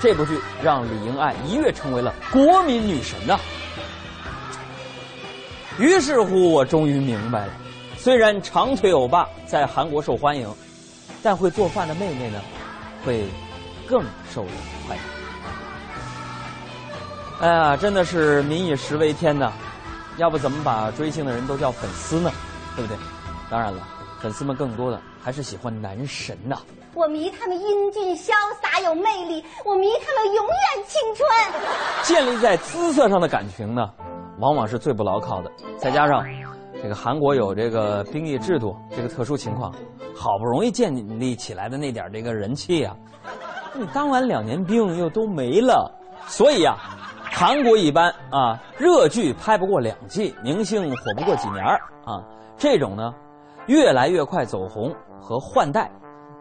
[SPEAKER 2] 这部剧让李英爱一跃成为了国民女神呐、于是乎，我终于明白了，虽然长腿欧巴在韩国受欢迎，但会做饭的妹妹呢，会更受人欢迎。哎呀，真的是民以食为天呐！要不怎么把追星的人都叫粉丝呢？对不对？当然了，粉丝们更多的还是喜欢男神呐、
[SPEAKER 36] 我迷他们英俊潇洒有魅力，我迷他们永远青春。
[SPEAKER 2] 建立在姿色上的感情呢，往往是最不牢靠的。再加上这个韩国有这个兵役制度这个特殊情况，好不容易建立起来的那点这个人气啊，你当完两年兵又都没了。所以啊，韩国一般啊，热剧拍不过两季，明星火不过几年啊，这种呢，越来越快走红和换代，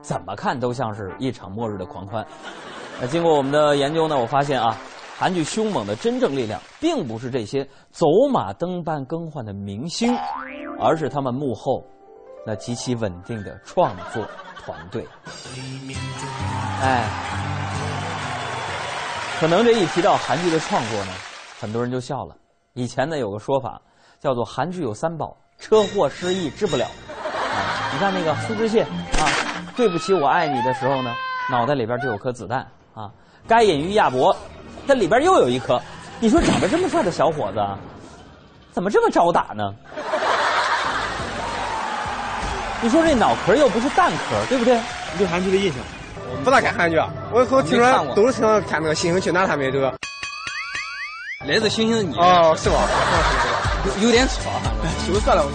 [SPEAKER 2] 怎么看都像是一场末日的狂欢。那经过我们的研究呢，我发现啊，韩剧凶猛的真正力量，并不是这些走马灯般更换的明星，而是他们幕后那极其稳定的创作团队。哎，可能这一提到韩剧的创作呢，很多人就笑了。以前呢有个说法，叫做韩剧有三宝：车祸、失忆治不了。啊，你看那个苏志燮啊，对不起我爱你的时候呢，脑袋里边就有颗子弹啊。该隐于亚伯，它里边又有一颗。你说长得这么帅的小伙子，怎么这么招打呢？你说这脑壳又不是蛋壳，对不对？
[SPEAKER 37] 你对韩剧的印象？我不大看韩剧，啊我和听说都是喜欢看那个《星星去哪儿》他们这个。
[SPEAKER 14] 来自星星的你
[SPEAKER 37] 哦，是吧？
[SPEAKER 14] 有有点扯，
[SPEAKER 37] 羞涩了。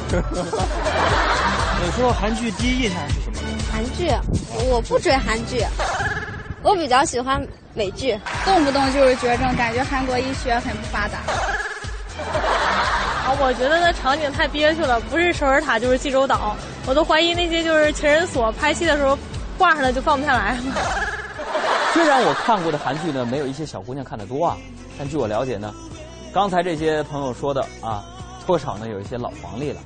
[SPEAKER 37] 你说韩剧第一印象是什么？
[SPEAKER 38] 韩剧，我不追韩剧，我比较喜欢美剧，
[SPEAKER 39] 动不动就是绝症，感觉韩国医学很不发达。
[SPEAKER 40] 啊，我觉得那场景太憋屈了，不是首尔塔就是济州岛，我都怀疑那些就是情人所拍戏的时候挂上了就放不下来。
[SPEAKER 2] 虽然我看过的韩剧呢，没有一些小姑娘看得多啊，但据我了解呢，刚才这些朋友说的啊，多少呢有一些老黄历了。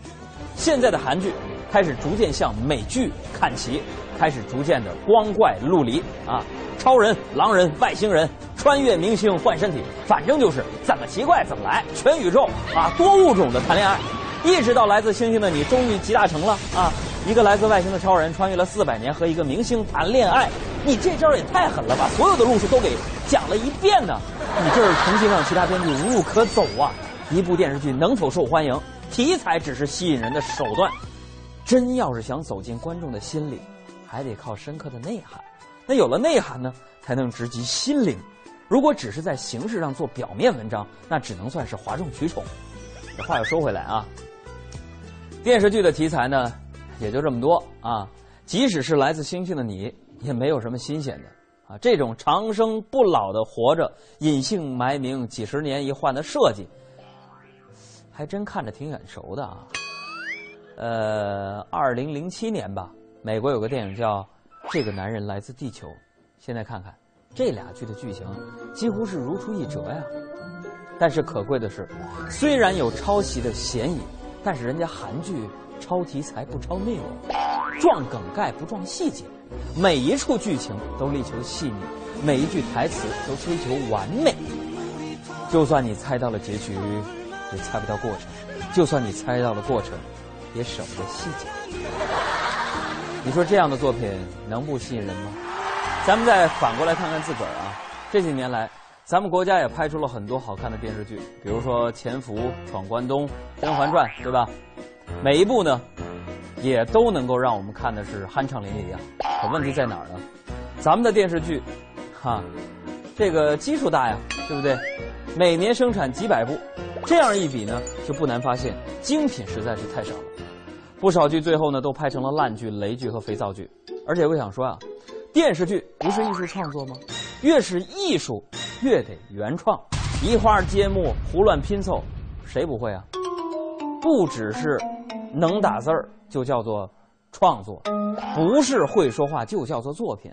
[SPEAKER 2] 现在的韩剧开始逐渐向美剧看齐，开始逐渐的光怪陆离啊，超人、狼人、外星人、穿越明星换身体，反正就是怎么奇怪怎么来，全宇宙啊，多物种的谈恋爱，一直到来自星星的你终于集大成了啊！一个来自外星的超人穿越了四百年和一个明星谈恋爱，你这招也太狠了吧！所有的路数都给讲了一遍呢，你这是诚心让其他编剧无路可走啊！一部电视剧能否受欢迎，题材只是吸引人的手段，真要是想走进观众的心里，还得靠深刻的内涵。那有了内涵呢，才能直击心灵。如果只是在形式上做表面文章，那只能算是哗众取宠。这话又说回来啊，电视剧的题材呢，也就这么多啊。即使是来自星星的你，也没有什么新鲜的啊。这种长生不老的活着、隐姓埋名、几十年一换的设计，还真看着挺眼熟的啊。呃，二零零七年吧，美国有个电影叫《这个男人来自地球》，现在看看这俩剧的剧情，几乎是如出一辙呀。但是可贵的是，虽然有抄袭的嫌疑，但是人家韩剧抄题材不抄内容，撞梗概不撞细节，每一处剧情都力求细腻，每一句台词都追求完美。就算你猜到了结局，也猜不到过程；就算你猜到了过程，也舍不得细节。你说这样的作品能不吸引人吗？咱们再反过来看看自个儿啊，这几年来。咱们国家也拍出了很多好看的电视剧，比如说《潜伏》《闯关东》《甄嬛传》，对吧？每一部呢，也都能够让我们看的是酣畅淋漓啊。可问题在哪儿呢？咱们的电视剧，哈，这个基数大呀，对不对？每年生产几百部，这样一比呢，就不难发现精品实在是太少了。不少剧最后呢，都拍成了烂剧、雷剧和肥皂剧。而且我想说啊，电视剧不是艺术创作吗？越是艺术。越得原创，移花接木，胡乱拼凑，谁不会啊？不只是能打字儿就叫做创作，不是会说话就叫做作品。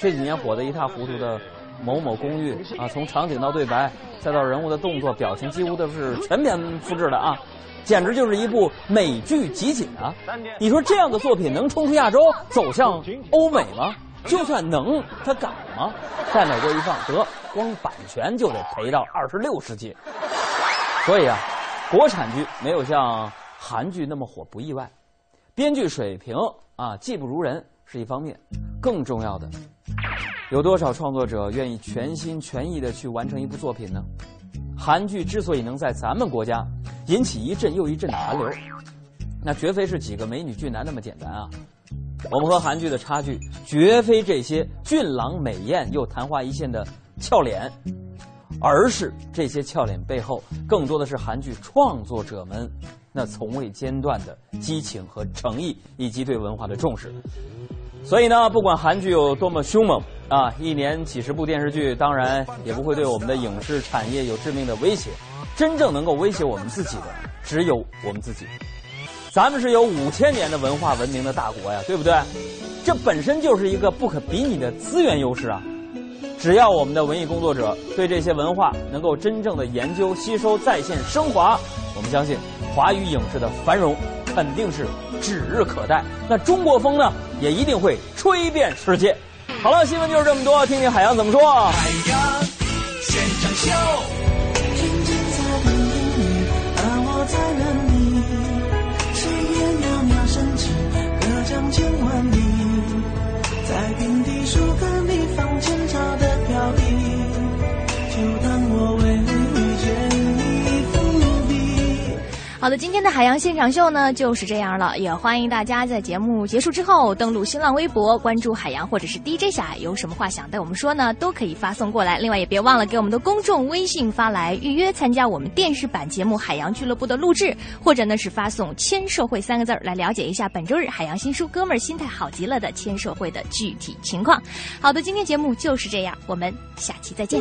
[SPEAKER 2] 这几年火得一塌糊涂的某某公寓啊，从场景到对白，再到人物的动作、表情，几乎都是全篇复制的啊，简直就是一部美剧集锦啊！你说这样的作品能冲出亚洲，走向欧美吗？就算能，他敢吗？在美国一放，得光版权就得赔到二十六世纪。所以啊，国产剧没有像韩剧那么火不意外，编剧水平啊技不如人是一方面，更重要的，有多少创作者愿意全心全意的去完成一部作品呢？韩剧之所以能在咱们国家引起一阵又一阵的寒流，那绝非是几个美女俊男那么简单啊！我们和韩剧的差距，绝非这些俊朗美艳又昙花一现的俏脸，而是这些俏脸背后，更多的是韩剧创作者们那从未间断的激情和诚意，以及对文化的重视。所以呢，不管韩剧有多么凶猛啊，一年几十部电视剧，当然也不会对我们的影视产业有致命的威胁。真正能够威胁我们自己的，只有我们自己。咱们是有五千年的文化文明的大国呀，对不对？这本身就是一个不可比拟的资源优势啊！只要我们的文艺工作者对这些文化能够真正的研究、吸收、再现、升华，我们相信华语影视的繁荣肯定是指日可待。那中国风呢，也一定会吹遍世界。好了，新闻就是这么多，听听海洋怎么说。
[SPEAKER 3] 海洋现场秀，静静在等你，而我在等你。岁月袅袅升起，隔江千万里，在平地树根里放前朝的飘逸，
[SPEAKER 17] 好的，今天的海洋现场秀呢就是这样了，也欢迎大家在节目结束之后登录新浪微博，关注海洋或者是 DJ 小海，有什么话想对我们说呢，都可以发送过来。另外也别忘了给我们的公众微信发来预约参加我们电视版节目《海洋俱乐部》的录制，或者呢是发送“签售会”三个字来了解一下本周日海洋新书《哥们儿心态好极了》的签售会的具体情况。好的，今天节目就是这样，我们下期再见。